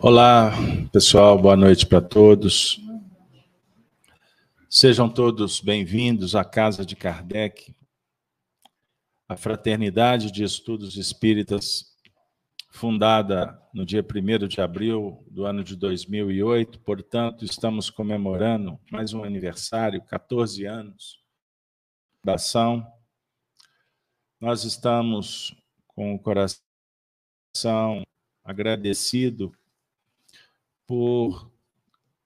Olá, pessoal, boa noite para todos. Sejam todos bem-vindos à Casa de Kardec, a Fraternidade de Estudos Espíritas, fundada no dia 1 de abril do ano de 2008, portanto, estamos comemorando mais um aniversário, 14 anos da ação. Nós estamos com o coração agradecido por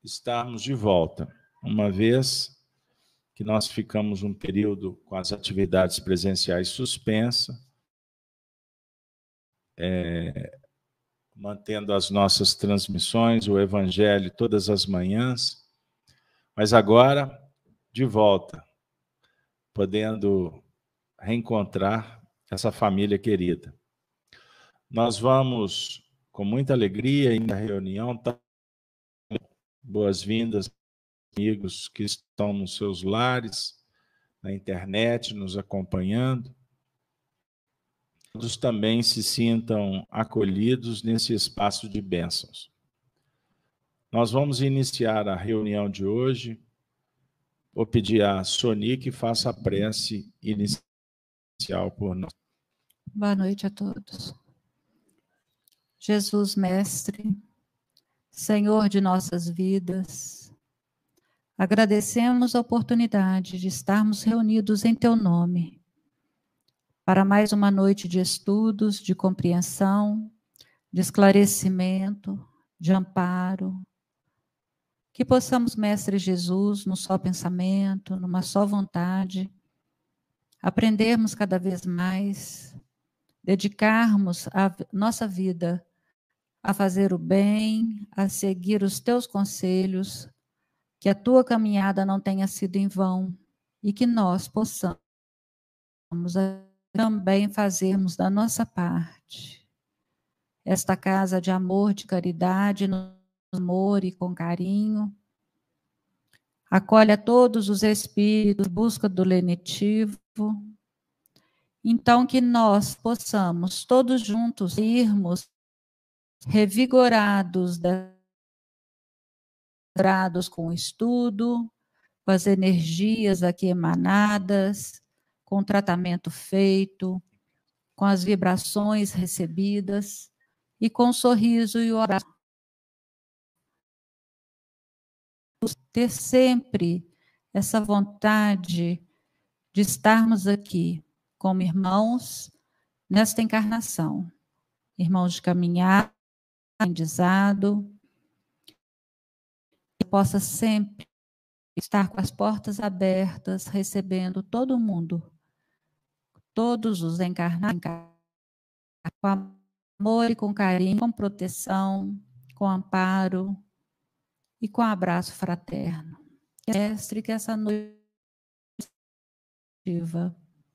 estarmos de volta, uma vez que nós ficamos um período com as atividades presenciais suspensas, é, mantendo as nossas transmissões, o Evangelho todas as manhãs, mas agora de volta, podendo reencontrar essa família querida. Nós vamos, com muita alegria, em reunião, boas-vindas, amigos que estão nos seus lares, na internet, nos acompanhando. Todos também se sintam acolhidos nesse espaço de bênçãos. Nós vamos iniciar a reunião de hoje. Vou pedir a Soni que faça a prece inicial por nós. Boa noite a todos. Jesus, Mestre, Senhor de nossas vidas, agradecemos a oportunidade de estarmos reunidos em Teu nome para mais uma noite de estudos, de compreensão, de esclarecimento, de amparo. Que possamos, Mestre Jesus, num só pensamento, numa só vontade, aprendermos cada vez mais, dedicarmos a nossa vida a fazer o bem, a seguir os teus conselhos, que a tua caminhada não tenha sido em vão e que nós possamos também fazermos da nossa parte. Esta casa de amor, de caridade, no amor e com carinho. Acolhe a todos os espíritos, busca do lenitivo. Então, que nós possamos todos juntos irmos revigorados, grados com o estudo, com as energias aqui emanadas, com o tratamento feito, com as vibrações recebidas e com o sorriso e o abraço. Ter sempre essa vontade de estarmos aqui como irmãos nesta encarnação, irmãos de caminhar aprendizado, e possa sempre estar com as portas abertas, recebendo todo mundo, todos os encarnados, com amor e com carinho, com proteção, com amparo e com abraço fraterno. Mestre, que essa noite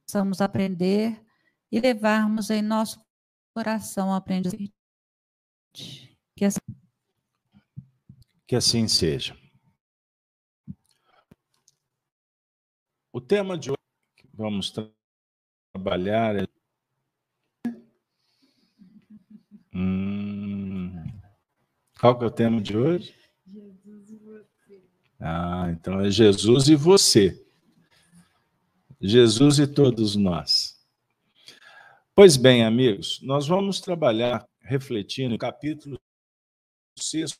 possamos aprender e levarmos em nosso coração a que assim, que assim seja. O tema de hoje que vamos tra trabalhar é. Hum, qual que é o tema de hoje? Jesus e você. Ah, então é Jesus e você. Jesus e todos nós. Pois bem, amigos, nós vamos trabalhar refletindo no capítulo 6,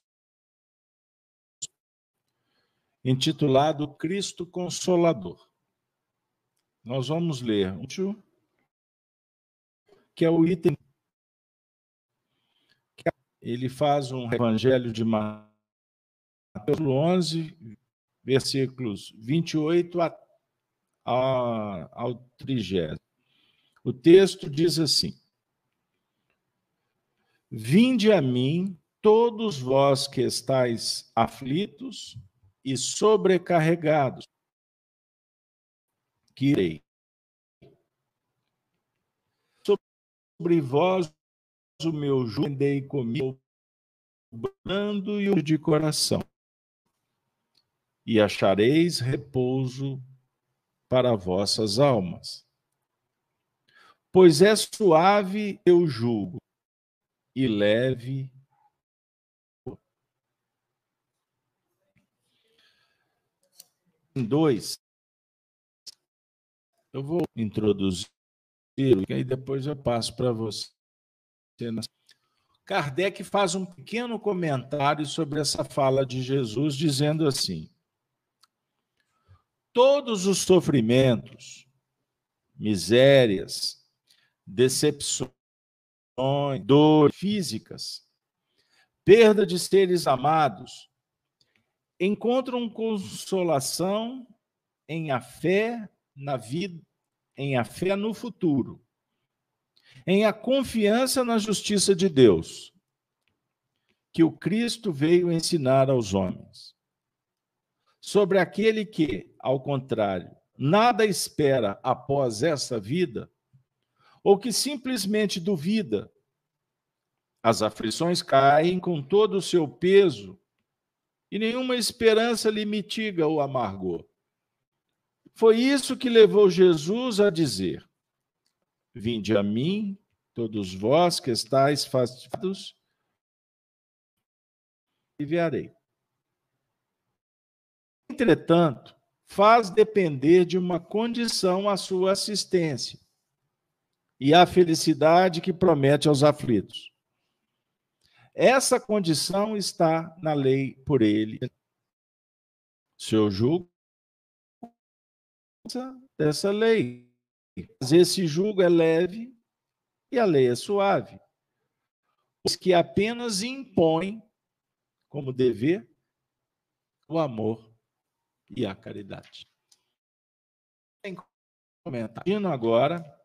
intitulado Cristo Consolador. Nós vamos ler um que é o item ele faz um evangelho de Mateus 11, versículos 28 a, a, ao 30. O texto diz assim: Vinde a mim, todos vós que estáis aflitos e sobrecarregados, que irei. Sobre vós o meu jugo, andei comigo, brando e de coração, e achareis repouso para vossas almas. Pois é suave eu julgo e leve. Em dois, eu vou introduzir e aí depois eu passo para você. Kardec faz um pequeno comentário sobre essa fala de Jesus, dizendo assim: Todos os sofrimentos, misérias, decepções, dores físicas, perda de seres amados, encontram consolação em a fé na vida, em a fé no futuro em a confiança na justiça de Deus, que o Cristo veio ensinar aos homens. Sobre aquele que, ao contrário, nada espera após essa vida, ou que simplesmente duvida, as aflições caem com todo o seu peso e nenhuma esperança lhe mitiga o amargor. Foi isso que levou Jesus a dizer: Vinde a mim, todos vós que estáis fatigados, aliviarei. Entretanto, faz depender de uma condição a sua assistência e a felicidade que promete aos aflitos. Essa condição está na lei por ele. Seu julgo dessa lei mas esse jugo é leve e a lei é suave. Os que apenas impõem como dever o amor e a caridade. Tem comentário agora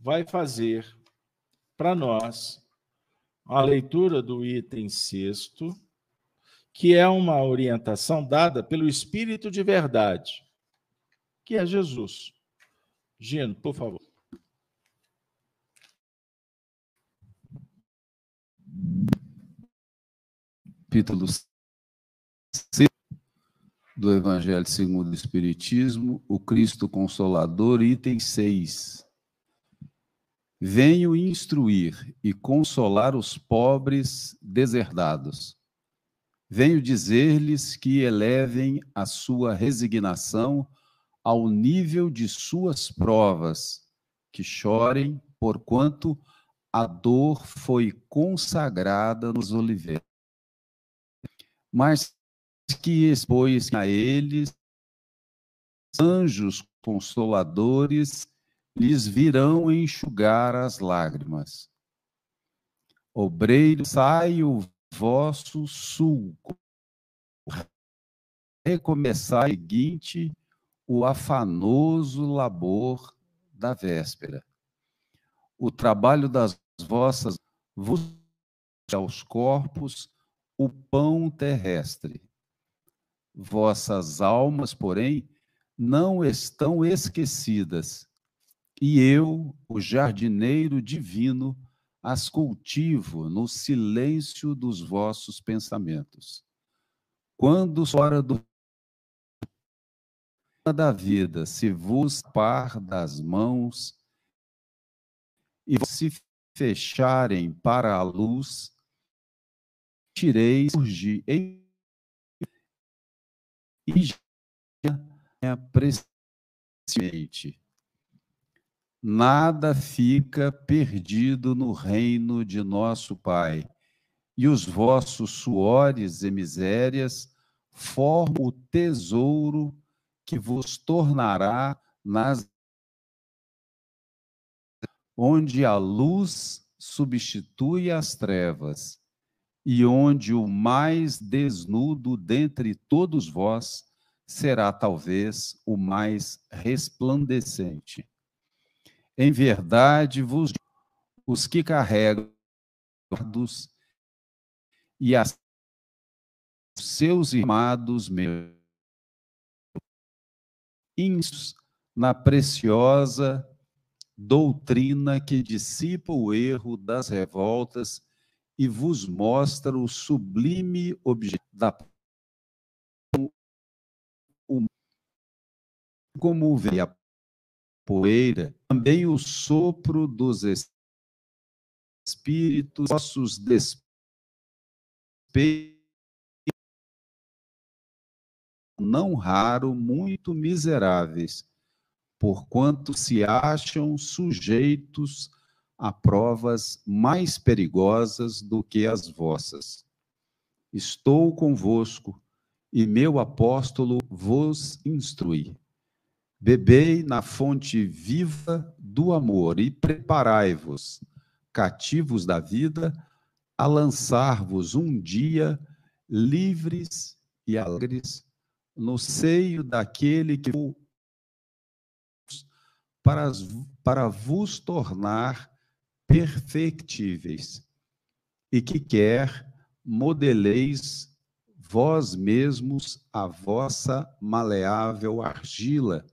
vai fazer para nós a leitura do item sexto, que é uma orientação dada pelo Espírito de Verdade, que é Jesus. Gino, por favor. Capítulo do Evangelho segundo o Espiritismo, o Cristo Consolador, item 6. Venho instruir e consolar os pobres deserdados. Venho dizer-lhes que elevem a sua resignação ao nível de suas provas, que chorem, porquanto a dor foi consagrada nos oliveiras. Mas que expôs a eles anjos consoladores lhes virão enxugar as lágrimas. Obreiro, sai o vosso sulco. Recomeçar seguinte o afanoso labor da véspera. O trabalho das vossas vos aos corpos o pão terrestre. Vossas almas, porém, não estão esquecidas, e eu, o jardineiro divino, as cultivo no silêncio dos vossos pensamentos. Quando fora do da vida se vos par das mãos e se fecharem para a luz, tireis surgir em e já apreciamente. Nada fica perdido no reino de nosso Pai, e os vossos suores e misérias formam o tesouro que vos tornará nas onde a luz substitui as trevas e onde o mais desnudo dentre todos vós será talvez o mais resplandecente. Em verdade vos os que carregam e as seus irmãos meus na preciosa doutrina que dissipa o erro das revoltas e vos mostra o sublime objetivo da como vem a poeira, também o sopro dos espíritos, vossos despeitos não raro, muito miseráveis, porquanto se acham sujeitos a provas mais perigosas do que as vossas. Estou convosco, e meu apóstolo vos instrui. Bebei na fonte viva do amor e preparai-vos, cativos da vida, a lançar-vos um dia livres e alegres no seio daquele que para, para vos tornar perfectíveis e que quer modeleis vós mesmos a vossa maleável argila,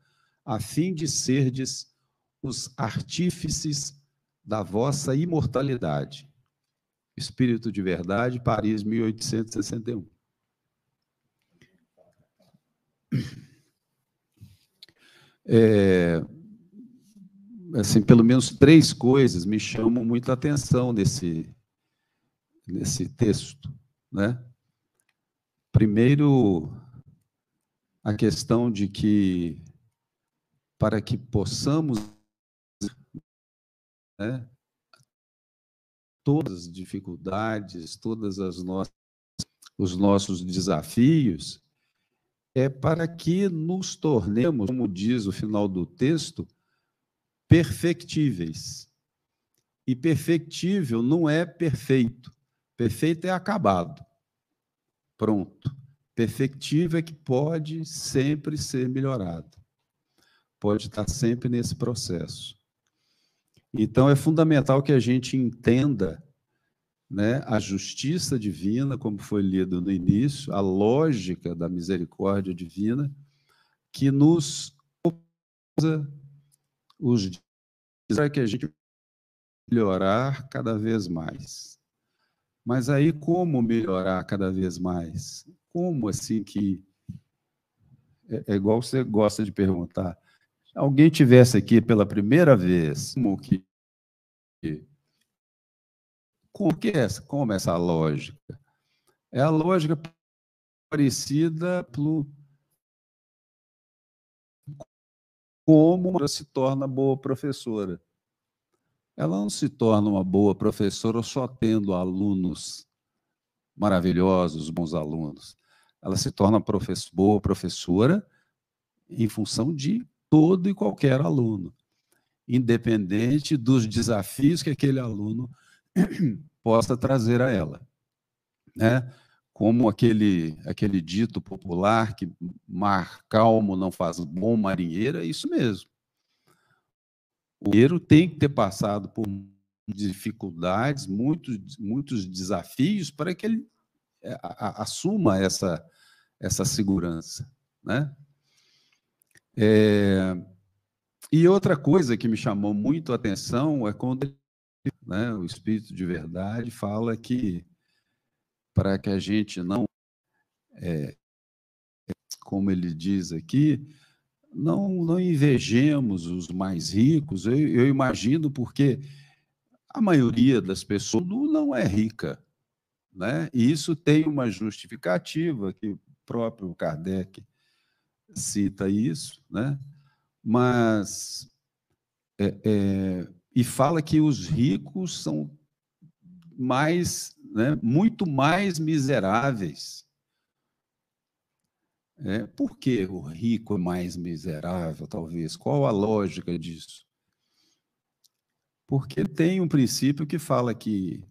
a fim de serdes os artífices da vossa imortalidade. Espírito de Verdade, Paris, 1861. É, assim, pelo menos três coisas me chamam muita atenção nesse, nesse texto, né? Primeiro, a questão de que para que possamos né, todas as dificuldades, todas as nossas os nossos desafios, é para que nos tornemos, como diz o final do texto, perfectíveis. E perfectível não é perfeito. Perfeito é acabado. Pronto. Perfectível é que pode sempre ser melhorado. Pode estar sempre nesse processo. Então, é fundamental que a gente entenda né, a justiça divina, como foi lido no início, a lógica da misericórdia divina, que nos os para que a gente melhorar cada vez mais. Mas aí como melhorar cada vez mais? Como assim que é, é igual você gosta de perguntar. Alguém tivesse aqui pela primeira vez, como que como que é, como essa lógica? É a lógica parecida pelo como ela se torna boa professora. Ela não se torna uma boa professora só tendo alunos maravilhosos, bons alunos. Ela se torna professor, boa professora em função de todo e qualquer aluno, independente dos desafios que aquele aluno possa trazer a ela. Né? como aquele, aquele dito popular que mar calmo não faz bom marinheiro, é isso mesmo. O marinheiro tem que ter passado por dificuldades, muitos, muitos desafios para que ele é, assuma essa, essa segurança. Né? É, e outra coisa que me chamou muito a atenção é quando né, o Espírito de Verdade fala que para que a gente não, é, como ele diz aqui, não, não invejemos os mais ricos. Eu, eu imagino porque a maioria das pessoas não é rica, né? E isso tem uma justificativa que o próprio Kardec cita isso, né? Mas é, é, e fala que os ricos são mais né, muito mais miseráveis. É, por que o rico é mais miserável, talvez? Qual a lógica disso? Porque tem um princípio que fala que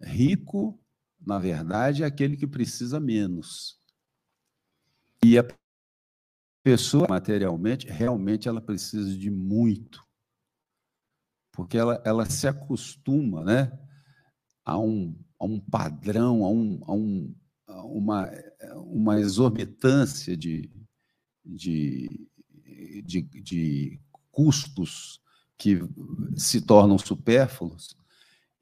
rico, na verdade, é aquele que precisa menos. E a pessoa, materialmente, realmente ela precisa de muito. Porque ela, ela se acostuma né, a um a um padrão, a, um, a, um, a uma, uma exorbitância de, de, de, de custos que se tornam supérfluos,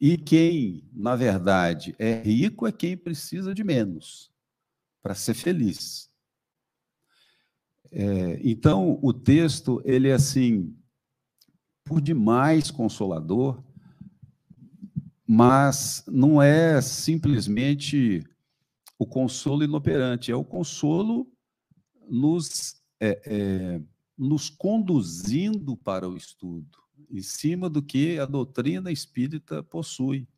e quem, na verdade, é rico é quem precisa de menos para ser feliz. É, então, o texto, ele é assim, por demais consolador, mas não é simplesmente o consolo inoperante, é o consolo nos, é, é, nos conduzindo para o estudo, em cima do que a doutrina espírita possui.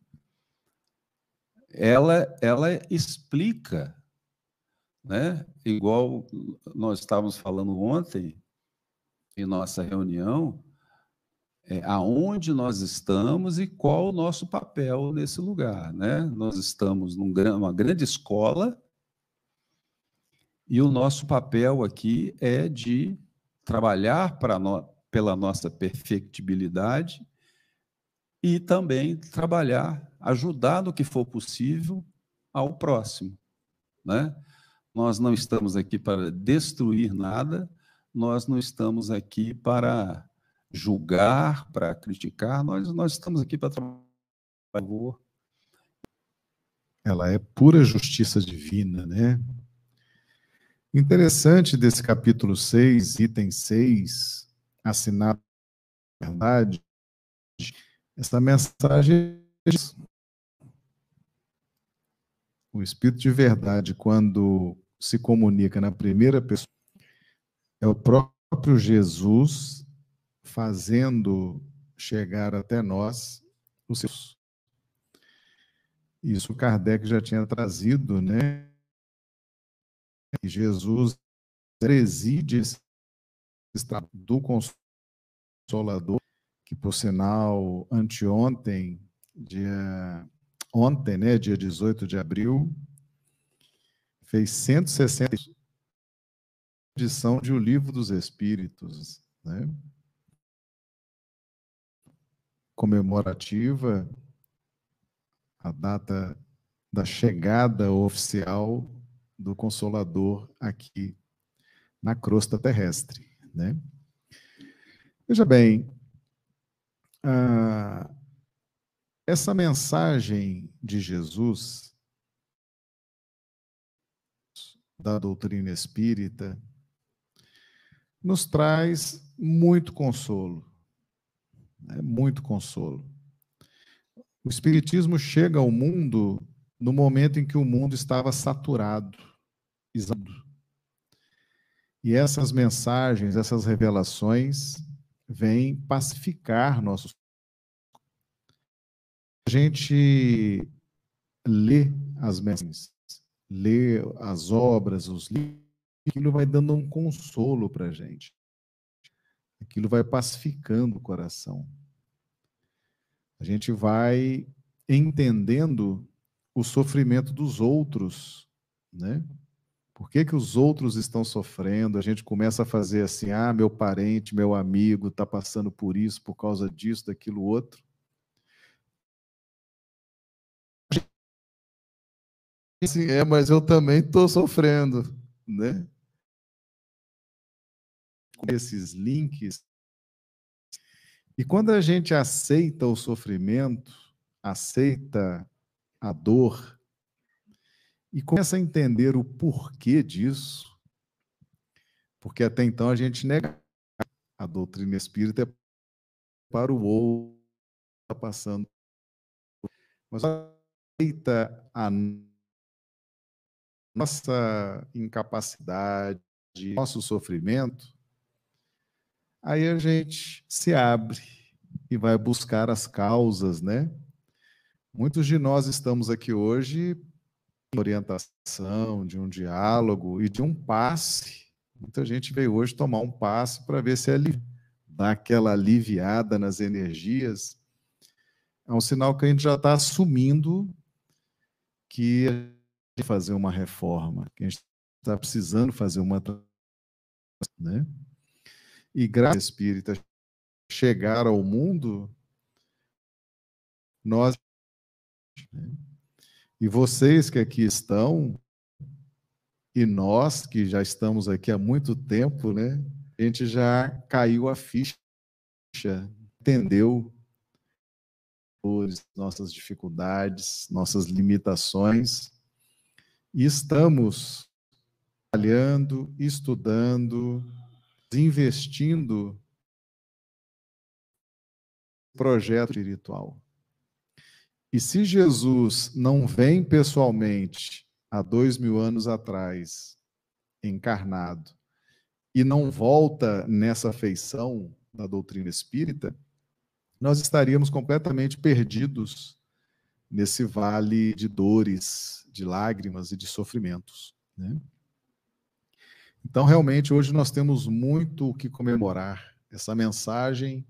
Ela, ela explica, né? igual nós estávamos falando ontem, em nossa reunião, é, aonde nós estamos e qual o nosso papel nesse lugar. Né? Nós estamos numa grande escola e o nosso papel aqui é de trabalhar para no, pela nossa perfectibilidade e também trabalhar, ajudar no que for possível ao próximo. Né? Nós não estamos aqui para destruir nada, nós não estamos aqui para julgar, para criticar, nós, nós estamos aqui para trabalhar. Ela é pura justiça divina, né? Interessante desse capítulo 6, item 6, assinado verdade, essa mensagem o espírito de verdade quando se comunica na primeira pessoa é o próprio Jesus fazendo chegar até nós os seus. Isso Kardec já tinha trazido, né? E Jesus preside esse do Consolador, que por sinal, anteontem, dia ontem, né, dia 18 de abril, fez 160 edição de O Livro dos Espíritos, né? comemorativa, a data da chegada oficial do Consolador aqui na crosta terrestre. Né? Veja bem, essa mensagem de Jesus, da doutrina espírita, nos traz muito consolo. Né? Muito consolo. O Espiritismo chega ao mundo no momento em que o mundo estava saturado, exausto. E essas mensagens, essas revelações vêm pacificar nossos. A gente lê as mensagens, lê as obras, os livros, aquilo vai dando um consolo para a gente. Aquilo vai pacificando o coração. A gente vai entendendo o sofrimento dos outros, né? Por que, que os outros estão sofrendo? A gente começa a fazer assim: ah, meu parente, meu amigo está passando por isso, por causa disso, daquilo outro. Sim, é, mas eu também estou sofrendo, né? esses links. E quando a gente aceita o sofrimento, aceita a dor, e começa a entender o porquê disso, porque até então a gente nega a doutrina espírita para o outro está passando. Mas aceita a nossa incapacidade, nosso sofrimento, Aí a gente se abre e vai buscar as causas, né? Muitos de nós estamos aqui hoje em orientação, de um diálogo e de um passe. Muita gente veio hoje tomar um passe para ver se ali dá aquela aliviada nas energias. É um sinal que a gente já está assumindo que gente fazer uma reforma, que a gente está precisando fazer uma né? e graça espírita chegar ao mundo, nós né? e vocês que aqui estão e nós que já estamos aqui há muito tempo, né? A gente já caiu a ficha, entendeu nossas dificuldades, nossas limitações e estamos trabalhando, estudando, investindo no projeto espiritual. E se Jesus não vem pessoalmente há dois mil anos atrás, encarnado, e não volta nessa feição da doutrina espírita, nós estaríamos completamente perdidos nesse vale de dores, de lágrimas e de sofrimentos. Né? Então, realmente, hoje nós temos muito o que comemorar. Essa mensagem,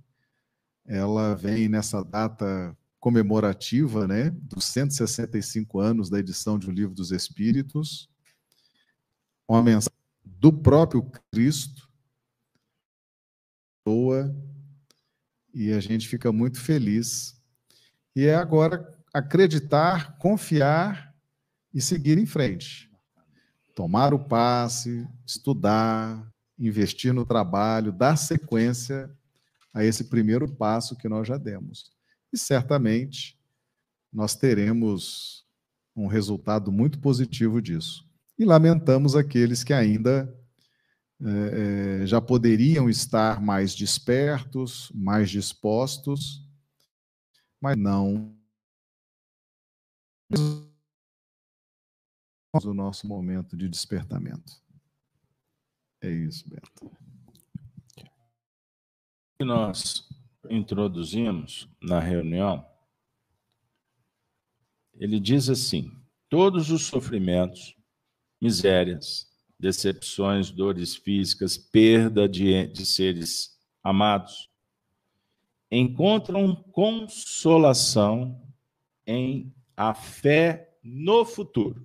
ela vem nessa data comemorativa, né, dos 165 anos da edição de O Livro dos Espíritos, uma mensagem do próprio Cristo, e a gente fica muito feliz. E é agora acreditar, confiar e seguir em frente. Tomar o passe, estudar, investir no trabalho, dar sequência a esse primeiro passo que nós já demos. E certamente nós teremos um resultado muito positivo disso. E lamentamos aqueles que ainda é, já poderiam estar mais despertos, mais dispostos, mas não o nosso momento de despertamento. É isso, Beto. que nós introduzimos na reunião, ele diz assim: todos os sofrimentos, misérias, decepções, dores físicas, perda de, de seres amados, encontram consolação em a fé no futuro,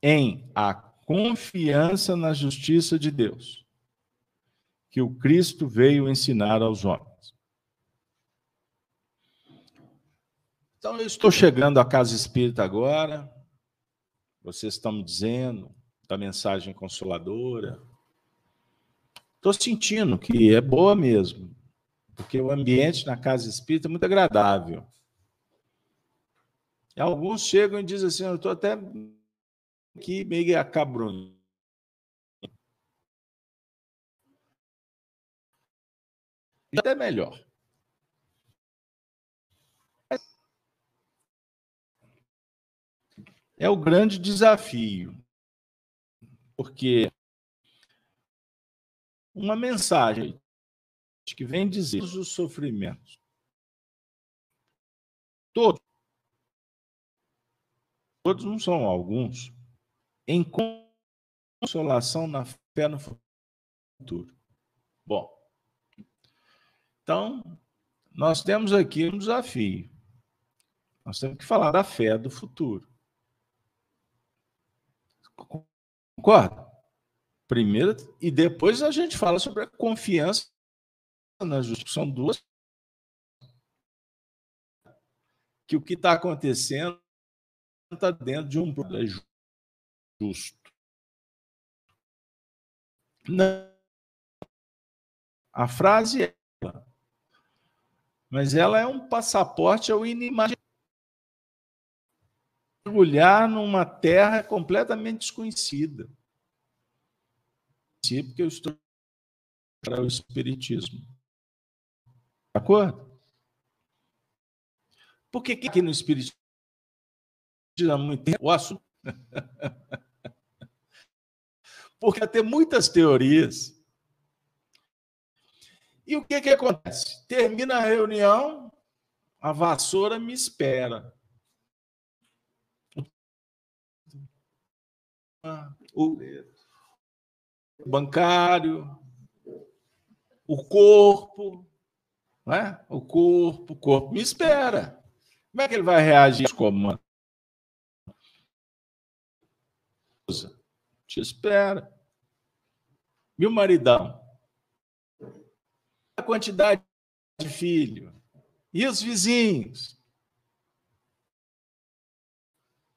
em a confiança na justiça de Deus, que o Cristo veio ensinar aos homens. Então, eu estou chegando à casa espírita agora, vocês estão me dizendo da mensagem consoladora. Estou sentindo que é boa mesmo, porque o ambiente na casa espírita é muito agradável. Alguns chegam e dizem assim: eu estou até aqui meio acabrunho. Até melhor. É o grande desafio, porque uma mensagem que vem dizer os sofrimentos, todos, todos não são alguns, em consolação na fé no futuro. Bom, então, nós temos aqui um desafio. Nós temos que falar da fé do futuro. Concorda? Primeiro, e depois a gente fala sobre a confiança na justiça. São duas. Que o que está acontecendo está dentro de um problema justo. Não. A frase é, mas ela é um passaporte ao inimaginável. Mergulhar numa terra completamente desconhecida. Porque eu estou para o Espiritismo. De acordo? Por que aqui no Espiritismo há muito tempo o assunto Porque tem muitas teorias. E o que, que acontece? Termina a reunião, a vassoura me espera. O bancário, o corpo, né? o corpo, o corpo me espera. Como é que ele vai reagir como te espera. O maridão? A quantidade de filho. E os vizinhos?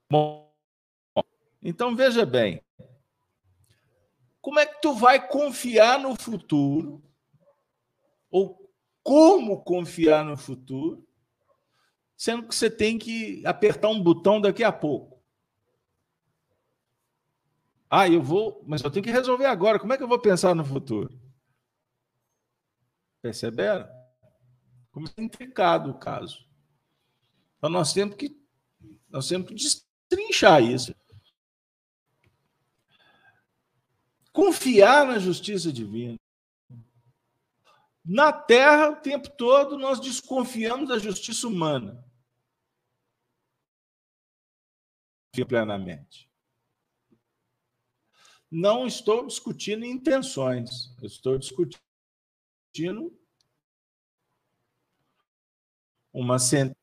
Bom, então veja bem. Como é que tu vai confiar no futuro? Ou como confiar no futuro? Sendo que você tem que apertar um botão daqui a pouco. Ah, eu vou, mas eu tenho que resolver agora. Como é que eu vou pensar no futuro? Perceberam? Como é intricado o caso. Então nós temos que nós temos que destrinchar isso. confiar na justiça divina. Na Terra, o tempo todo, nós desconfiamos da justiça humana. Plenamente. Não estou discutindo intenções, eu estou discutindo uma sentença.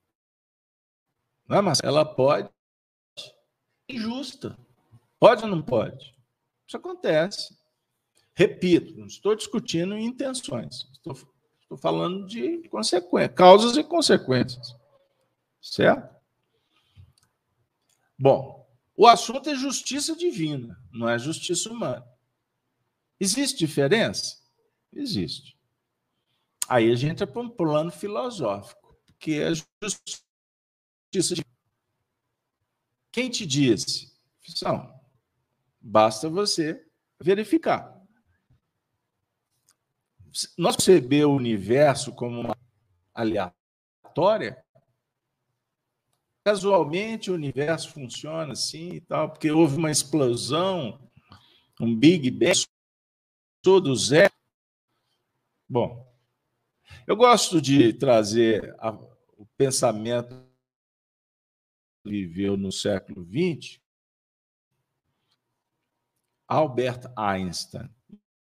Não é, ela pode injusta. Pode ou não pode? Isso acontece. Repito, não estou discutindo intenções. Estou, estou falando de consequências, causas e consequências. Certo? Bom, o assunto é justiça divina, não é justiça humana. Existe diferença? Existe. Aí a gente entra para um plano filosófico, porque é justiça divina. Quem te disse? Não. Basta você verificar. Nós perceber o universo como uma aleatória, casualmente o universo funciona assim e tal, porque houve uma explosão, um Big Bang, todo zero. Bom, eu gosto de trazer a, o pensamento viveu no século XX, Albert Einstein.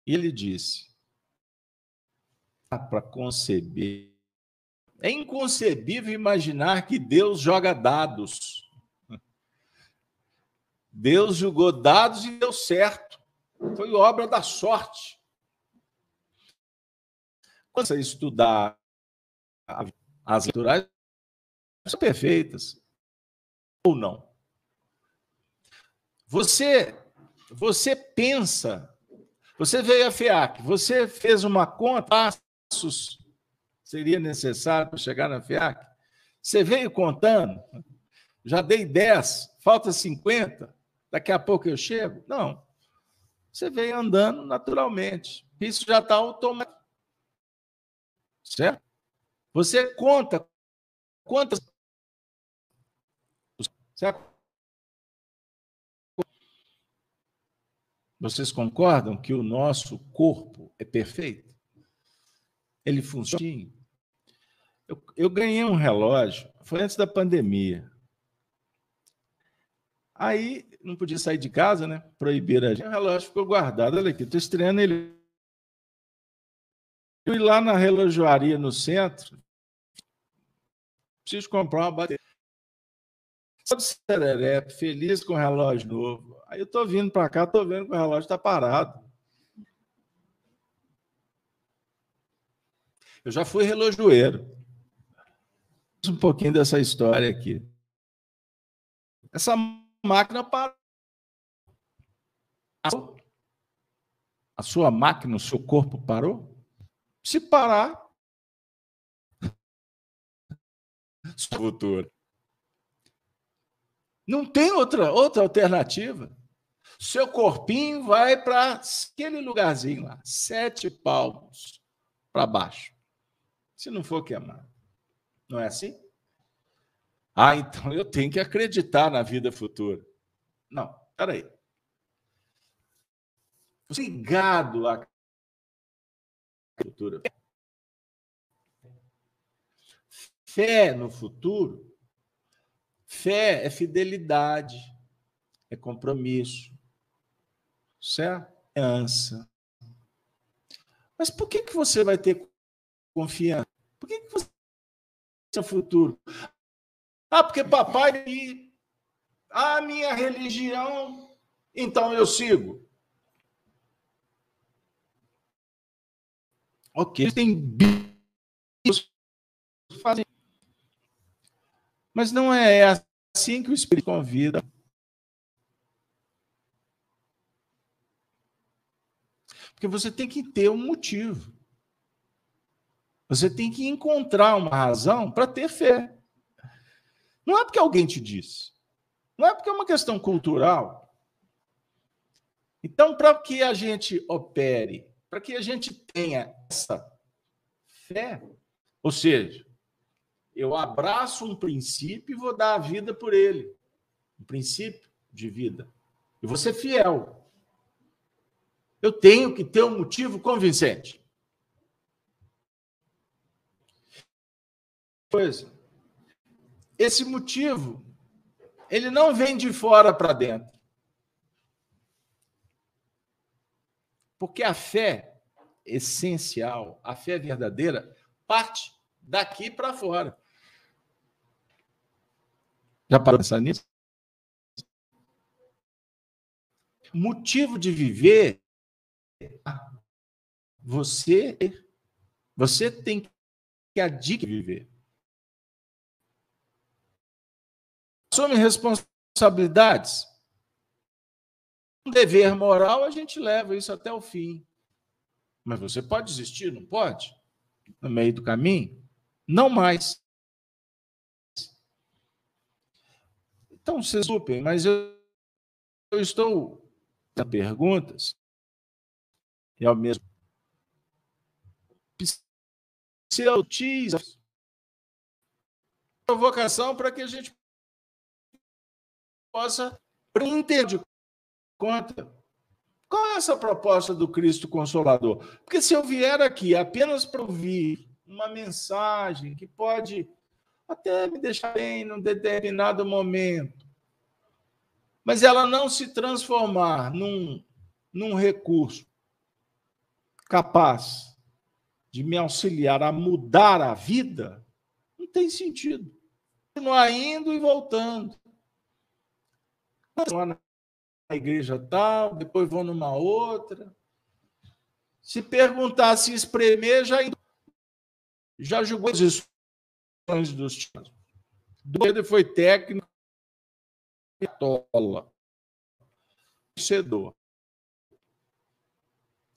Ele disse: para conceber. É inconcebível imaginar que Deus joga dados. Deus jogou dados e deu certo. Foi obra da sorte. Quando você estudar as naturais, são perfeitas ou não. Você você pensa, você veio a FEAC, você fez uma conta, passos seria necessário para chegar na FEAC? Você veio contando, já dei 10, falta 50, daqui a pouco eu chego? Não. Você veio andando naturalmente. Isso já está automático. Certo? Você conta quantas Certo? Vocês concordam que o nosso corpo é perfeito? Ele funciona? Eu, eu ganhei um relógio, foi antes da pandemia. Aí não podia sair de casa, né? Proibiram a gente. O relógio ficou guardado. Olha aqui, estou estreando ele. Eu ir lá na relojoaria no centro. Preciso comprar uma bateria todo serelepe, feliz com o relógio novo. Aí eu tô vindo para cá, tô vendo que o relógio está parado. Eu já fui relojoeiro. Um pouquinho dessa história aqui. Essa máquina parou. A sua máquina, o seu corpo parou? Se parar, futuro. Não tem outra, outra alternativa. Seu corpinho vai para aquele lugarzinho lá, sete palmos para baixo. Se não for queimado. Não é assim? Ah, então eu tenho que acreditar na vida futura. Não, peraí. Ligado à futura. Fé no futuro Fé é fidelidade, é compromisso, certo? É ânsia. Mas por que, que você vai ter confiança? Por que, que você futuro? Ah, porque papai a minha religião, então eu sigo. Ok, tem fazem mas não é assim que o Espírito convida. Porque você tem que ter um motivo. Você tem que encontrar uma razão para ter fé. Não é porque alguém te disse. Não é porque é uma questão cultural. Então, para que a gente opere, para que a gente tenha essa fé, ou seja, eu abraço um princípio e vou dar a vida por ele. Um princípio de vida. E vou ser fiel. Eu tenho que ter um motivo convincente. Coisa. Esse motivo, ele não vem de fora para dentro. Porque a fé essencial, a fé verdadeira, parte daqui para fora. Já parou pensar nisso? Motivo de viver, você, você tem que adquirir viver. Assume responsabilidades. Um dever moral, a gente leva isso até o fim. Mas você pode desistir, não pode? No meio do caminho? Não mais. Então, se desculpem, mas eu, eu estou fazendo perguntas e ao mesmo se utiliza provocação para que a gente possa entender de conta qual é essa proposta do Cristo Consolador? Porque se eu vier aqui apenas para ouvir uma mensagem que pode até me deixar bem num determinado momento, mas ela não se transformar num, num recurso capaz de me auxiliar a mudar a vida, não tem sentido. Continuar indo e voltando. Continuar na igreja tal, depois vou numa outra. Se perguntar se espremer, já, já julgou as instruções dos tios. Do foi técnico tola. Vencedor.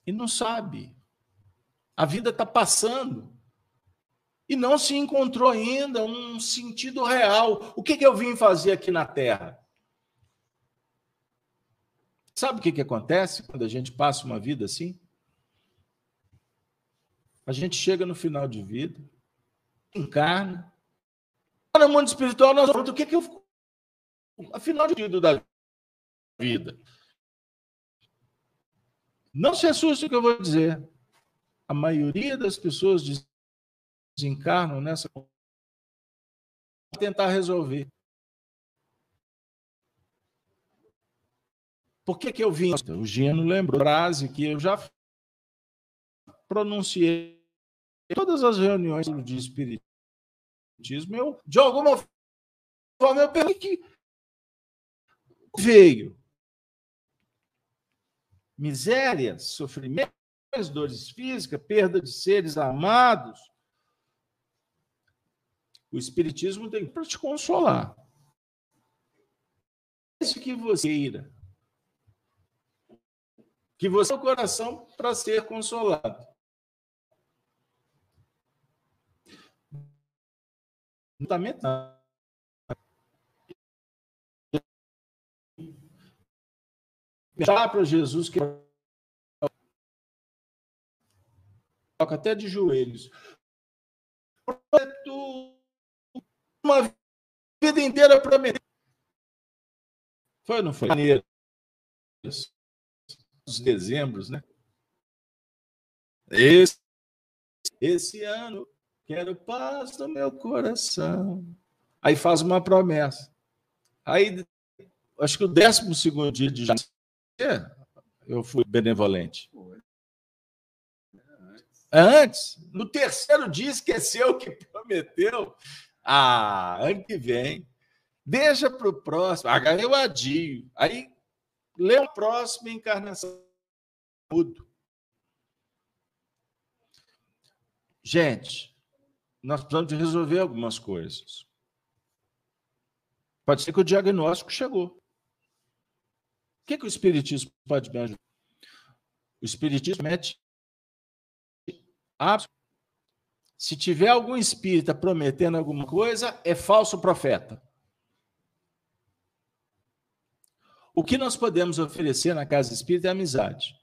E não sabe. A vida está passando. E não se encontrou ainda um sentido real. O que, que eu vim fazer aqui na Terra? Sabe o que, que acontece quando a gente passa uma vida assim? A gente chega no final de vida, encarna. No mundo espiritual, nós vamos o que, que eu. Afinal de vida da vida. Não se assuste o que eu vou dizer. A maioria das pessoas desencarnam nessa. tentar resolver. Por que, que eu vim? O Gino lembrou frase que eu já pronunciei em todas as reuniões de espiritismo. Eu, de alguma forma, eu perguntei que veio miséria, sofrimento, dores físicas, perda de seres amados. O Espiritismo tem para te consolar. Isso que você queira que você o coração para ser consolado. Fundamental. Tá Já para Jesus que toca até de joelhos. Uma vida inteira prometeu. Foi ou não foi? Dos dezembros, né? Esse, esse ano quero paz no meu coração. Aí faz uma promessa. Aí, acho que o décimo segundo dia de janeiro, eu fui benevolente. Antes, no terceiro dia, esqueceu o que prometeu. Ah, ano que vem. Deixa para o próximo. Agora eu adio. Aí Lê o próximo encarnação. Gente, nós precisamos resolver algumas coisas. Pode ser que o diagnóstico chegou. O que, que o Espiritismo pode me ajudar? O Espiritismo mete. Se tiver algum espírita prometendo alguma coisa, é falso profeta. O que nós podemos oferecer na casa espírita é amizade.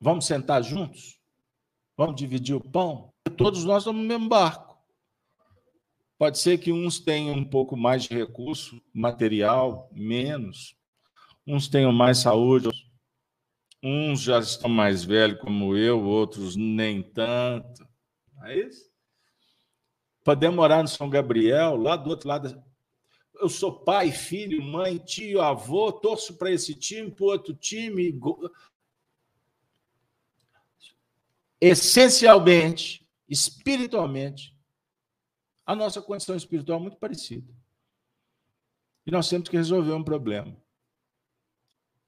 Vamos sentar juntos? Vamos dividir o pão? Todos nós estamos no mesmo barco. Pode ser que uns tenham um pouco mais de recurso material, menos. Uns tenham mais saúde. Uns já estão mais velhos como eu, outros nem tanto. É isso? Podemos morar no São Gabriel, lá do outro lado. Eu sou pai, filho, mãe, tio, avô, torço para esse time, para outro time. Essencialmente, espiritualmente, a nossa condição espiritual é muito parecida. E nós temos que resolver um problema: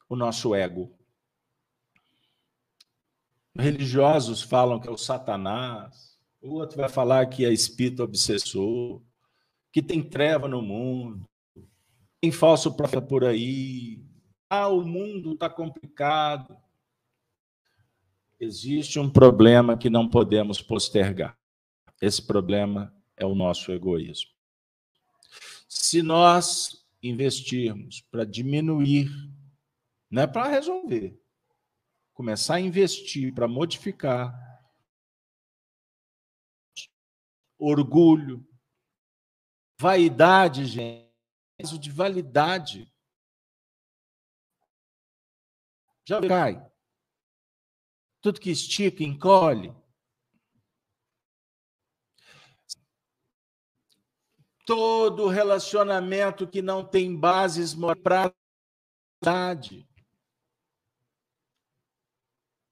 o nosso ego. Religiosos falam que é o Satanás, o outro vai falar que é espírito obsessor, que tem treva no mundo, tem falso profeta por aí. Ah, o mundo está complicado. Existe um problema que não podemos postergar. Esse problema é o nosso egoísmo. Se nós investirmos para diminuir, não é para resolver, começar a investir para modificar orgulho, vaidade, gente, de validade. Já cai. Tudo que estica, encolhe. Todo relacionamento que não tem bases morais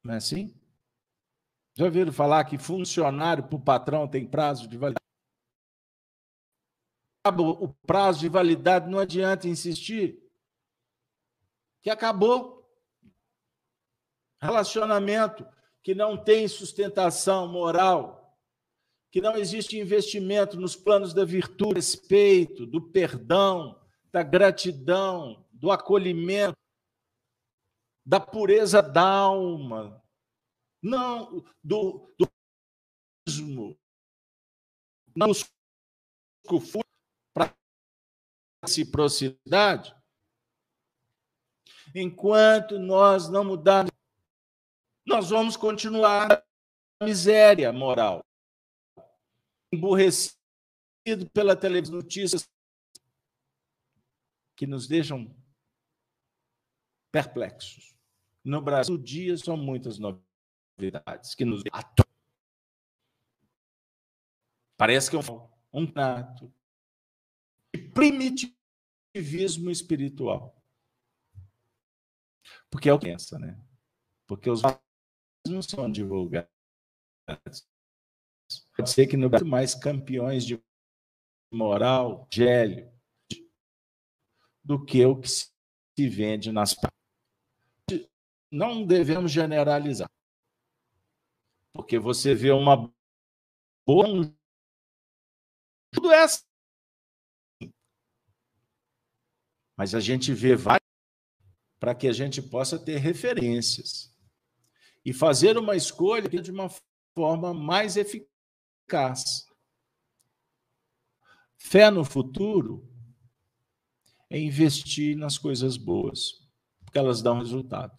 não é assim? Já ouviram falar que funcionário para o patrão tem prazo de validade? O prazo de validade não adianta insistir, que acabou. Relacionamento que não tem sustentação moral, que não existe investimento nos planos da virtude, respeito, do perdão, da gratidão, do acolhimento, da pureza da alma, não do, do não para reciprocidade. Enquanto nós não mudarmos, nós vamos continuar na miséria moral, emburrecido pela televisão notícias que nos deixam perplexos. No Brasil, o dia são muitas novidades que nos Parece que é um, um de primitivismo espiritual. Porque é o que pensa, né? Porque os não são divulgados. Pode ser que no Brasil mais campeões de moral, gélio, do que o que se vende nas não devemos generalizar. Porque você vê uma boa. Tudo é assim. Mas a gente vê várias para que a gente possa ter referências e fazer uma escolha de uma forma mais eficaz. Fé no futuro é investir nas coisas boas, porque elas dão resultado.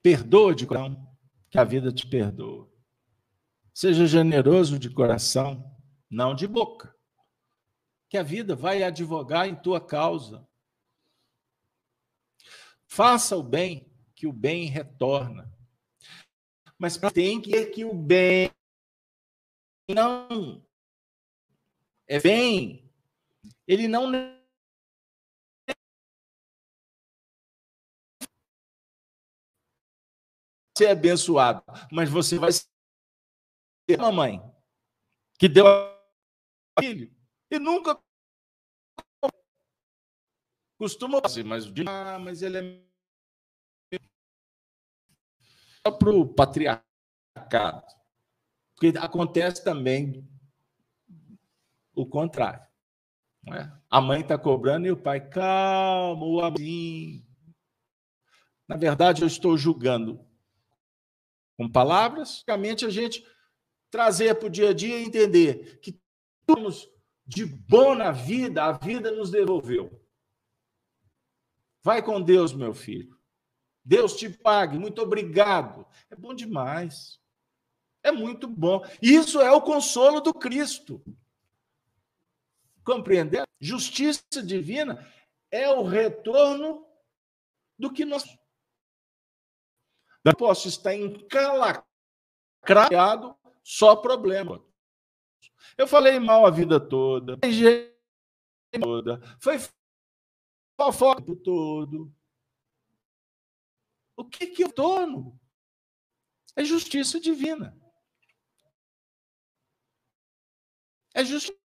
Perdoa de coração, que a vida te perdoa. Seja generoso de coração, não de boca. Que a vida vai advogar em tua causa. Faça o bem, que o bem retorna. Mas tem que ver que o bem não é bem. Ele não ser abençoado, mas você vai ser uma mãe que deu filho e nunca costuma fazer, mas ah, mas ele é para o patriarcado, porque acontece também o contrário. É? A mãe está cobrando e o pai, calma, o amorzinho. Na verdade, eu estou julgando com palavras, basicamente a gente trazer para o dia a dia e entender que temos de bom na vida, a vida nos devolveu. Vai com Deus, meu filho. Deus te pague. Muito obrigado. É bom demais. É muito bom. Isso é o consolo do Cristo. Compreender? Justiça divina é o retorno do que nós. Eu posso estar encalacrado, só problema. Eu falei mal a vida toda, toda, foi fofoca o todo. O que que eu torno? É justiça divina. É justiça.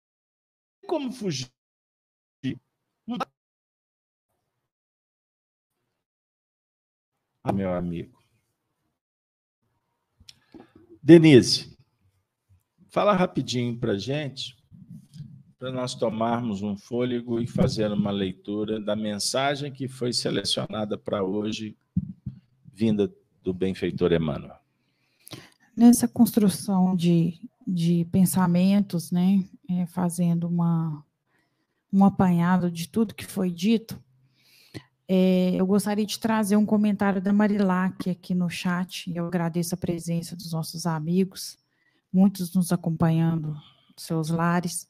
Como fugir? Ah, meu amigo. Denise, fala rapidinho para gente, para nós tomarmos um fôlego e fazer uma leitura da mensagem que foi selecionada para hoje, vinda do benfeitor Emmanuel. Nessa construção de, de pensamentos, né, é, fazendo uma, um apanhado de tudo que foi dito, é, eu gostaria de trazer um comentário da Marilac aqui no chat. Eu agradeço a presença dos nossos amigos, muitos nos acompanhando seus lares.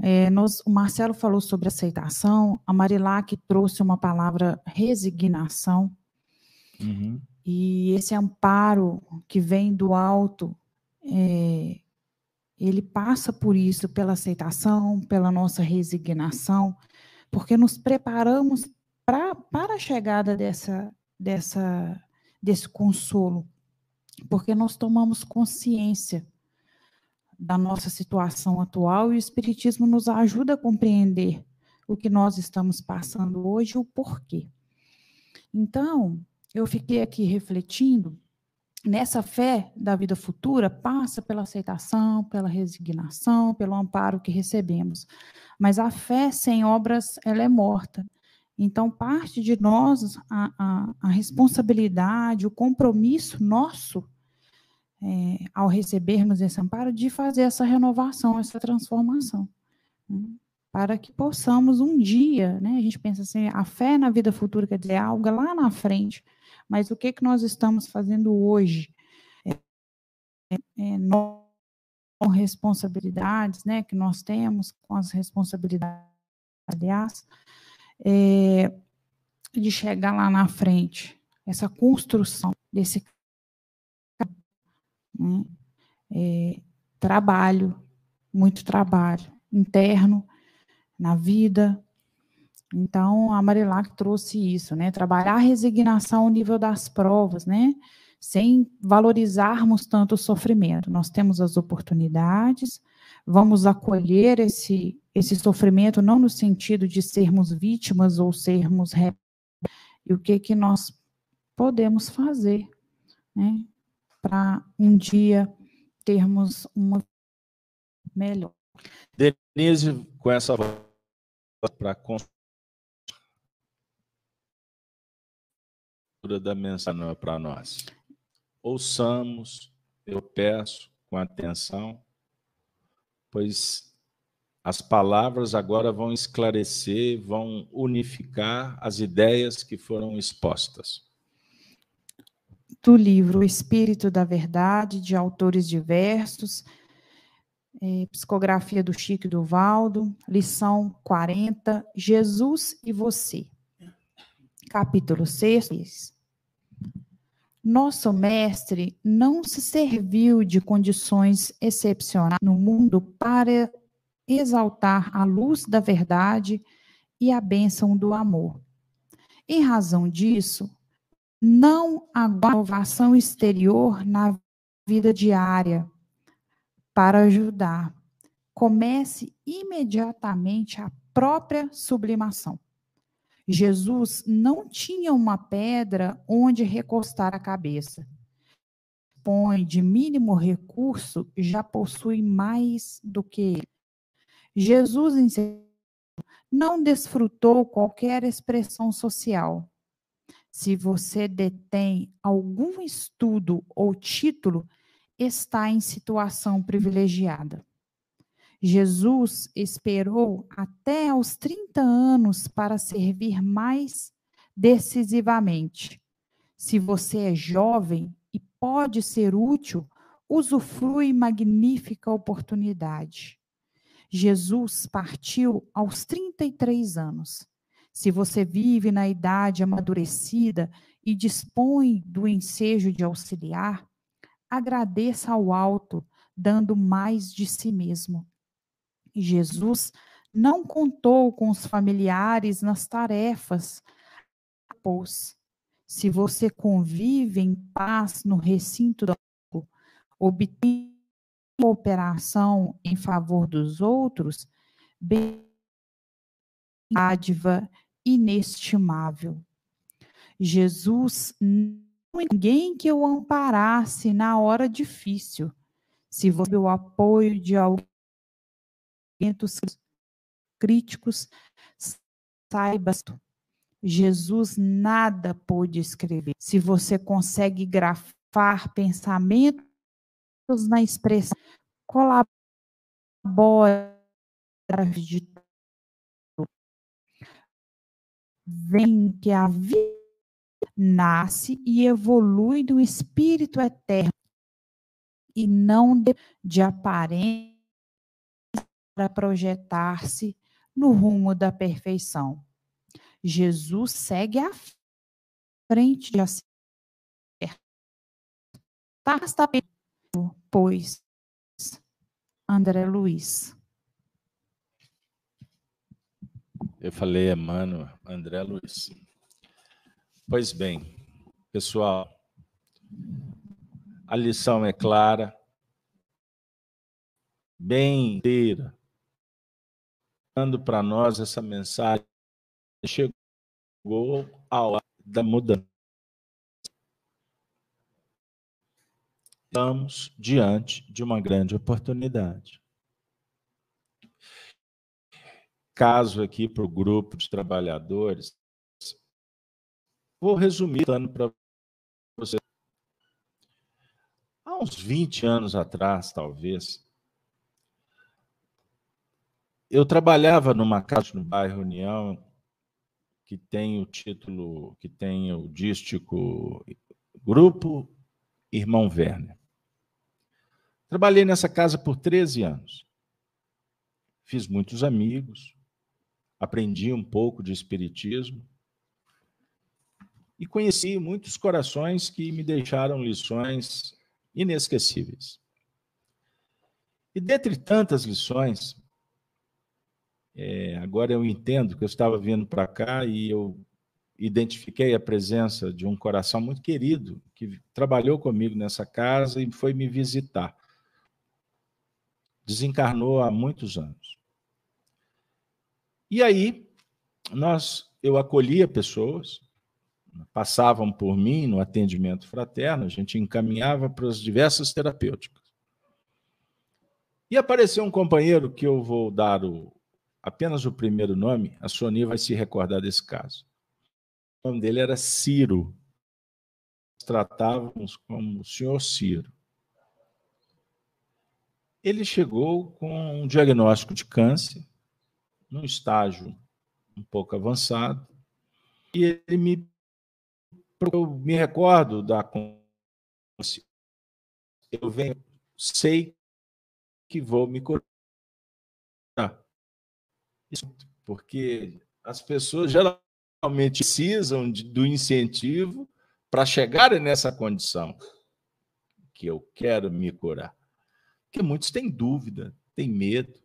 É, nós, o Marcelo falou sobre aceitação, a Marilac trouxe uma palavra resignação. Uhum. E esse amparo que vem do alto, é, ele passa por isso, pela aceitação, pela nossa resignação, porque nos preparamos pra, para a chegada dessa, dessa, desse consolo, porque nós tomamos consciência da nossa situação atual e o Espiritismo nos ajuda a compreender o que nós estamos passando hoje e o porquê. Então, eu fiquei aqui refletindo nessa fé da vida futura passa pela aceitação, pela resignação, pelo amparo que recebemos. Mas a fé sem obras, ela é morta. Então, parte de nós, a, a, a responsabilidade, o compromisso nosso, é, ao recebermos esse amparo, de fazer essa renovação, essa transformação. Né? Para que possamos um dia, né, a gente pensa assim, a fé na vida futura quer dizer algo lá na frente, mas o que, que nós estamos fazendo hoje? É, é, é com responsabilidades, né, que nós temos, com as responsabilidades, aliás, é, de chegar lá na frente, essa construção desse né, é, trabalho, muito trabalho interno na vida. Então, a Marilac trouxe isso, né? Trabalhar a resignação ao nível das provas, né? Sem valorizarmos tanto o sofrimento. Nós temos as oportunidades, vamos acolher esse, esse sofrimento, não no sentido de sermos vítimas ou sermos. E o que, que nós podemos fazer né, para um dia termos uma melhor. Denise, com essa para da mensagem para nós. Ouçamos, eu peço com atenção pois as palavras agora vão esclarecer, vão unificar as ideias que foram expostas. Do livro Espírito da Verdade, de autores diversos, é, psicografia do Chico do Valdo, lição 40, Jesus e você. Capítulo 6, nosso mestre não se serviu de condições excepcionais no mundo para exaltar a luz da verdade e a bênção do amor. Em razão disso, não há inovação exterior na vida diária para ajudar. Comece imediatamente a própria sublimação. Jesus não tinha uma pedra onde recostar a cabeça. Põe de mínimo recurso, já possui mais do que ele. Jesus não desfrutou qualquer expressão social. Se você detém algum estudo ou título, está em situação privilegiada. Jesus esperou até aos 30 anos para servir mais decisivamente. Se você é jovem e pode ser útil, usufrui magnífica oportunidade. Jesus partiu aos 33 anos. Se você vive na idade amadurecida e dispõe do ensejo de auxiliar, agradeça ao alto, dando mais de si mesmo. Jesus não contou com os familiares nas tarefas, pois se você convive em paz no recinto do obtém cooperação em favor dos outros, bem dádiva inestimável. Jesus não ninguém que o amparasse na hora difícil. Se você o apoio de alguém críticos, saiba Jesus nada pôde escrever. Se você consegue grafar pensamentos na expressão, colabora de vem que a vida nasce e evolui do espírito eterno e não de, de aparência para projetar-se no rumo da perfeição. Jesus segue à frente de acertar, pois André Luiz. Eu falei Emmanuel, André Luiz. Pois bem, pessoal, a lição é clara, bem inteira, dando para nós essa mensagem chegou a hora da mudança. Estamos diante de uma grande oportunidade. Caso aqui para o grupo de trabalhadores, vou resumir para você. Há uns 20 anos atrás, talvez, eu trabalhava numa casa no bairro União, que tem o título, que tem o dístico Grupo Irmão Werner. Trabalhei nessa casa por 13 anos. Fiz muitos amigos, aprendi um pouco de espiritismo e conheci muitos corações que me deixaram lições inesquecíveis. E dentre tantas lições, é, agora eu entendo que eu estava vindo para cá e eu identifiquei a presença de um coração muito querido que trabalhou comigo nessa casa e foi me visitar. Desencarnou há muitos anos. E aí, nós, eu acolhia pessoas, passavam por mim no atendimento fraterno, a gente encaminhava para as diversas terapêuticas. E apareceu um companheiro que eu vou dar o, apenas o primeiro nome, a Sony vai se recordar desse caso. O nome dele era Ciro. Tratávamos como o senhor Ciro. Ele chegou com um diagnóstico de câncer, num estágio um pouco avançado, e ele me. Eu me recordo da consciência. Eu venho, sei que vou me curar porque as pessoas geralmente precisam de, do incentivo para chegarem nessa condição que eu quero me curar. Porque muitos têm dúvida, têm medo,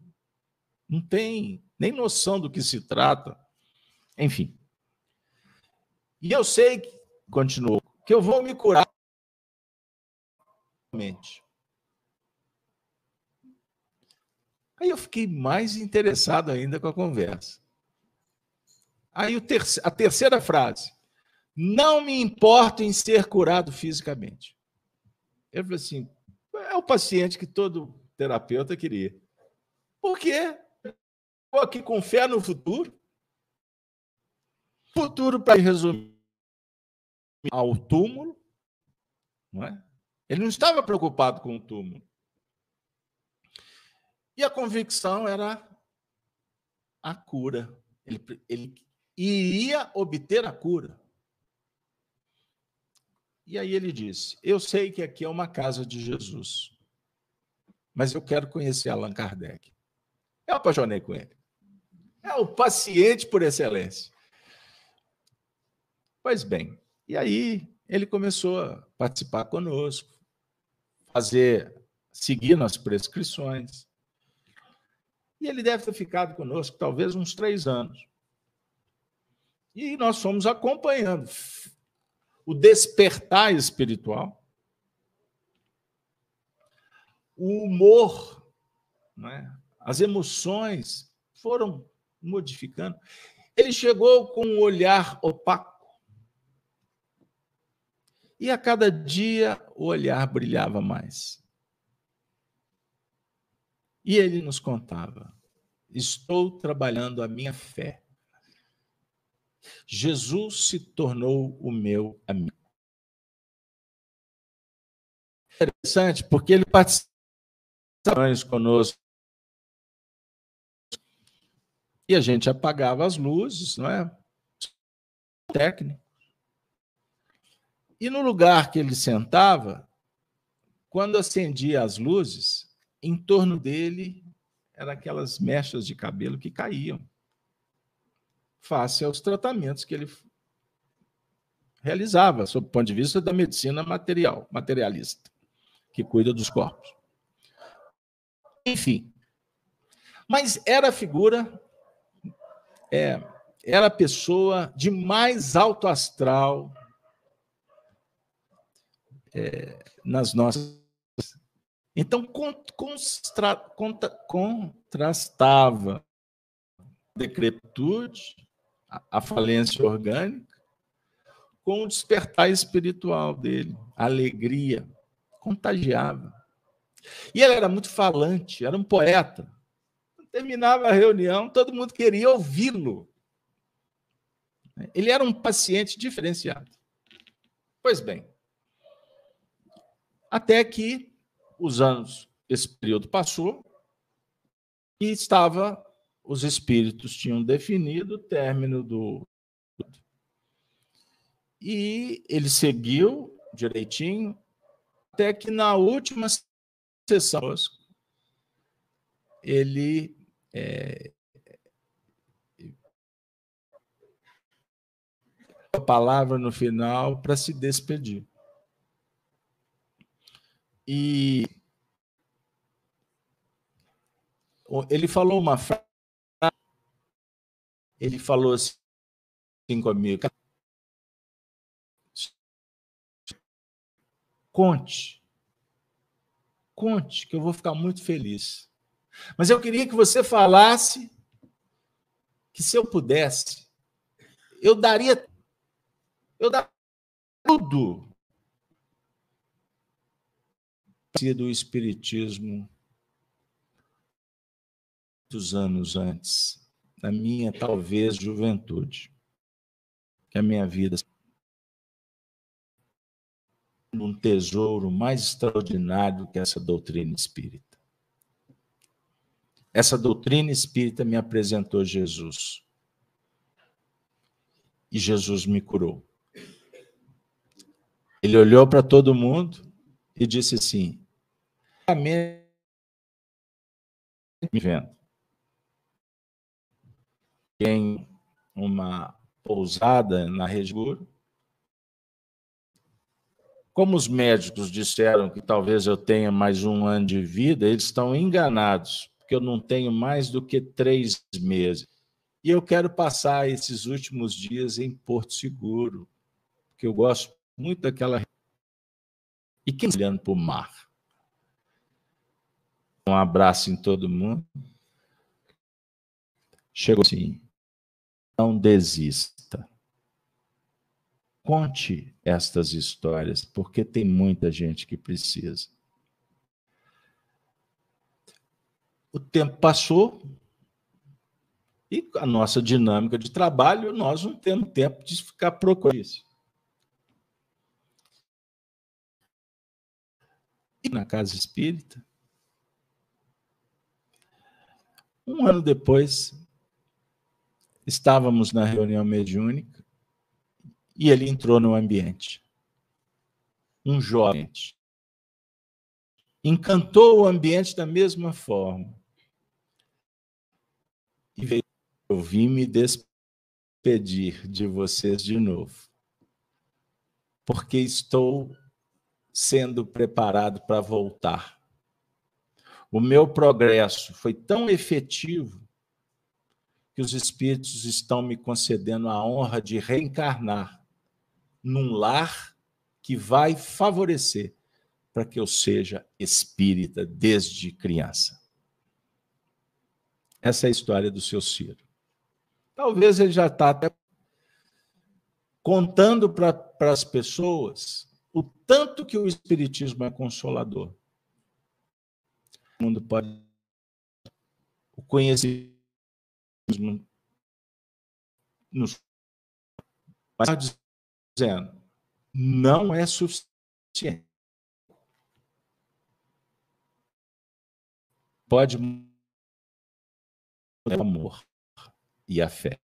não têm nem noção do que se trata. Enfim. E eu sei, continuou, que eu vou me curar. Aí eu fiquei mais interessado ainda com a conversa. Aí a terceira frase. Não me importo em ser curado fisicamente. Eu falei assim: é o paciente que todo terapeuta queria. Por quê? Estou aqui com fé no futuro. Futuro, para resumir, ao túmulo. Não é? Ele não estava preocupado com o túmulo. E a convicção era a cura. Ele, ele iria obter a cura. E aí ele disse: Eu sei que aqui é uma casa de Jesus, mas eu quero conhecer Allan Kardec. Eu apaixonei com ele. É o paciente por excelência. Pois bem, e aí ele começou a participar conosco, fazer, seguir nas prescrições. E ele deve ter ficado conosco talvez uns três anos. E nós fomos acompanhando o despertar espiritual, o humor, né? as emoções foram modificando. Ele chegou com um olhar opaco. E a cada dia o olhar brilhava mais. E ele nos contava: Estou trabalhando a minha fé. Jesus se tornou o meu amigo. Interessante, porque ele participa conosco. E a gente apagava as luzes, não é? Técnico. E no lugar que ele sentava, quando acendia as luzes, em torno dele eram aquelas mechas de cabelo que caíam face aos tratamentos que ele realizava, sob o ponto de vista da medicina material, materialista, que cuida dos corpos. Enfim. Mas era a figura, é, era a pessoa de mais alto astral é, nas nossas. Então, contrastava a decrepitude, a falência orgânica, com o despertar espiritual dele, alegria, contagiava. E ele era muito falante, era um poeta. Terminava a reunião, todo mundo queria ouvi-lo. Ele era um paciente diferenciado. Pois bem, até que os anos, esse período passou, e estava os espíritos tinham definido o término do. E ele seguiu direitinho, até que na última sessão ele é, a palavra no final para se despedir. E ele falou uma frase ele falou assim comigo: conte, conte, que eu vou ficar muito feliz. Mas eu queria que você falasse que se eu pudesse, eu daria, eu daria tudo. Do espiritismo dos anos antes na minha, talvez, juventude. Que a minha vida um tesouro mais extraordinário que essa doutrina espírita. Essa doutrina espírita me apresentou Jesus. E Jesus me curou. Ele olhou para todo mundo e disse assim: me vendo tem uma pousada na Reguro. Como os médicos disseram que talvez eu tenha mais um ano de vida, eles estão enganados, porque eu não tenho mais do que três meses. E eu quero passar esses últimos dias em Porto Seguro, porque eu gosto muito daquela. E quem olhando para o mar? Um abraço em todo mundo. Chegou assim não desista. Conte estas histórias, porque tem muita gente que precisa. O tempo passou e a nossa dinâmica de trabalho, nós não temos tempo de ficar procurando isso. E na casa espírita, um ano depois, Estávamos na reunião mediúnica e ele entrou no ambiente. Um jovem. Encantou o ambiente da mesma forma. E veio, eu vim me despedir de vocês de novo. porque estou sendo preparado para voltar. O meu progresso foi tão efetivo que os espíritos estão me concedendo a honra de reencarnar num lar que vai favorecer para que eu seja espírita desde criança. Essa é a história do seu Ciro. Talvez ele já está até contando para as pessoas o tanto que o Espiritismo é consolador. O mundo pode. O conhecimento nos. Mas dizendo, não é suficiente. Pode o amor e a fé.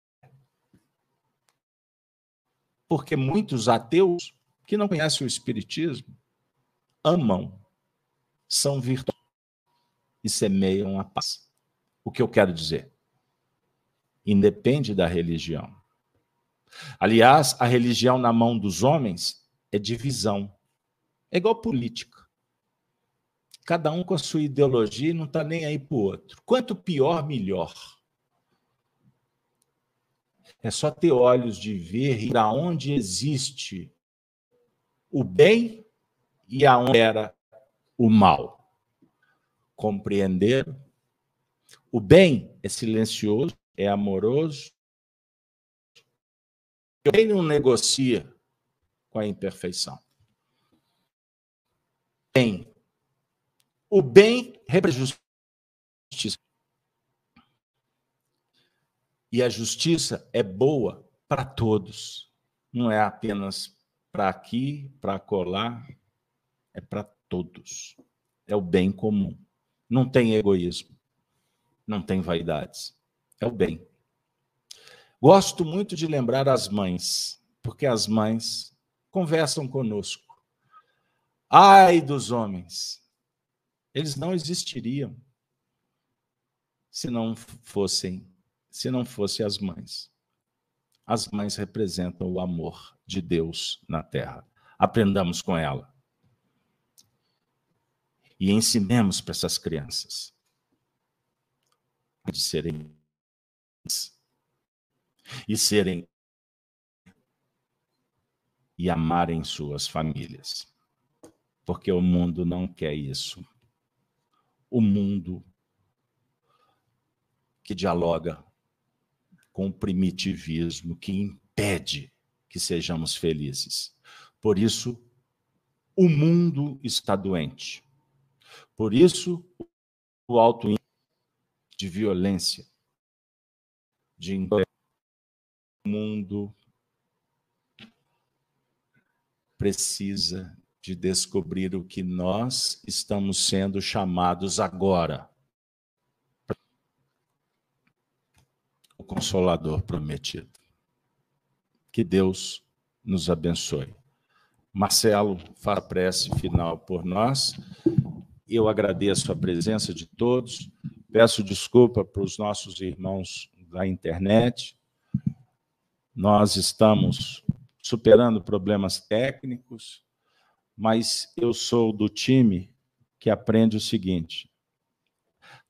Porque muitos ateus que não conhecem o Espiritismo amam, são virtuosos e semeiam a paz. O que eu quero dizer? Independe da religião. Aliás, a religião na mão dos homens é divisão. É igual política. Cada um com a sua ideologia e não está nem aí para o outro. Quanto pior, melhor. É só ter olhos de ver para onde existe o bem e aonde era o mal. Compreender? O bem é silencioso, é amoroso. O não negocia com a imperfeição. Bem. O bem representa justiça. E a justiça é boa para todos, não é apenas para aqui, para colar, é para todos. É o bem comum. Não tem egoísmo, não tem vaidades. É o bem. Gosto muito de lembrar as mães, porque as mães conversam conosco. Ai dos homens, eles não existiriam se não fossem se não fossem as mães. As mães representam o amor de Deus na terra. Aprendamos com ela. E ensinemos para essas crianças de serem e serem e amarem suas famílias. Porque o mundo não quer isso. O mundo que dialoga com o primitivismo que impede que sejamos felizes. Por isso, o mundo está doente. Por isso, o alto de violência, de o mundo precisa de descobrir o que nós estamos sendo chamados agora Consolador prometido. Que Deus nos abençoe. Marcelo, faça a prece final por nós. Eu agradeço a presença de todos. Peço desculpa para os nossos irmãos da internet. Nós estamos superando problemas técnicos, mas eu sou do time que aprende o seguinte: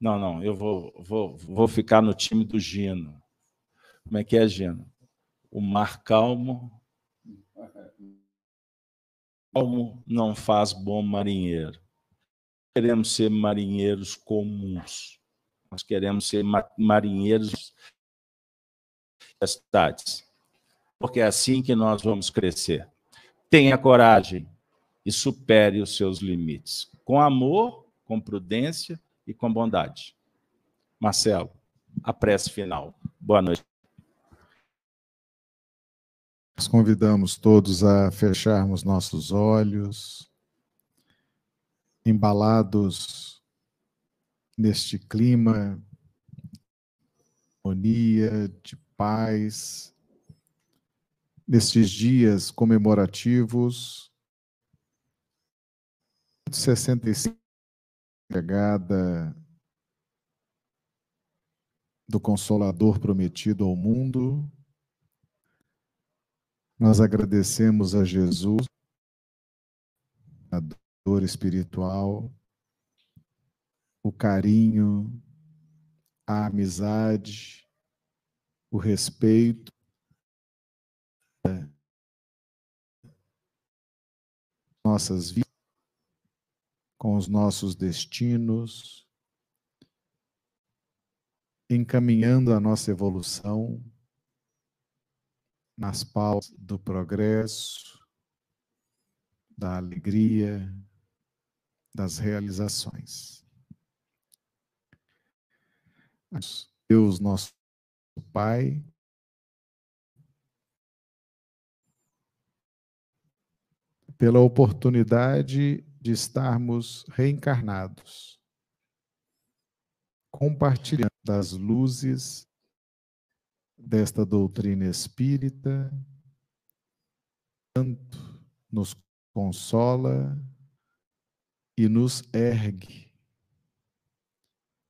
não, não, eu vou, vou, vou ficar no time do Gino. Como é que é, Gino? O mar calmo. Calmo não faz bom marinheiro. Queremos ser marinheiros comuns. Nós queremos ser marinheiros das cidades. Porque é assim que nós vamos crescer. Tenha coragem e supere os seus limites. Com amor, com prudência e com bondade. Marcelo, a prece final. Boa noite. Nós convidamos todos a fecharmos nossos olhos, embalados neste clima de harmonia, de paz, nestes dias comemorativos. 65 chegada do Consolador prometido ao mundo, nós agradecemos a Jesus dor espiritual, o carinho, a amizade, o respeito, nossas vidas, com os nossos destinos, encaminhando a nossa evolução nas pausas do progresso, da alegria, das realizações. Deus, nosso Pai, pela oportunidade de estarmos reencarnados, compartilhando das luzes desta doutrina espírita, tanto nos consola e nos ergue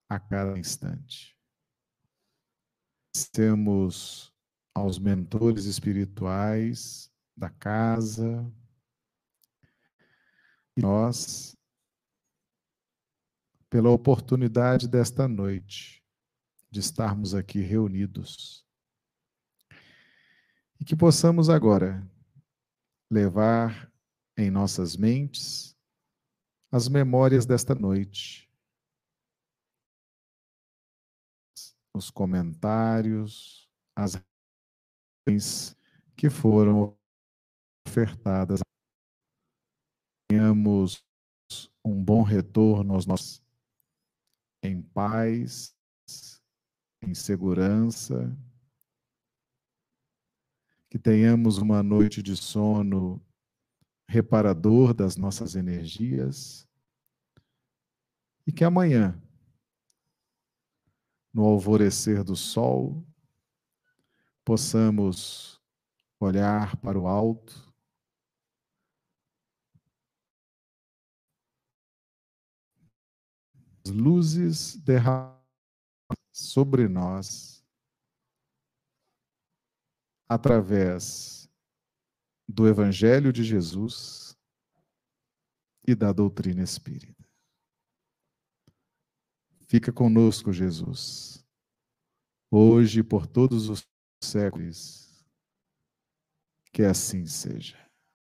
a cada instante. Temos aos mentores espirituais da casa, e nós, pela oportunidade desta noite, de estarmos aqui reunidos, e que possamos agora levar em nossas mentes as memórias desta noite, os comentários, as que foram ofertadas. Tenhamos um bom retorno aos nossos em paz, em segurança, que tenhamos uma noite de sono reparador das nossas energias e que amanhã, no alvorecer do sol, possamos olhar para o alto, as luzes derramadas sobre nós através do Evangelho de Jesus e da doutrina espírita. Fica conosco, Jesus, hoje e por todos os séculos. Que assim seja.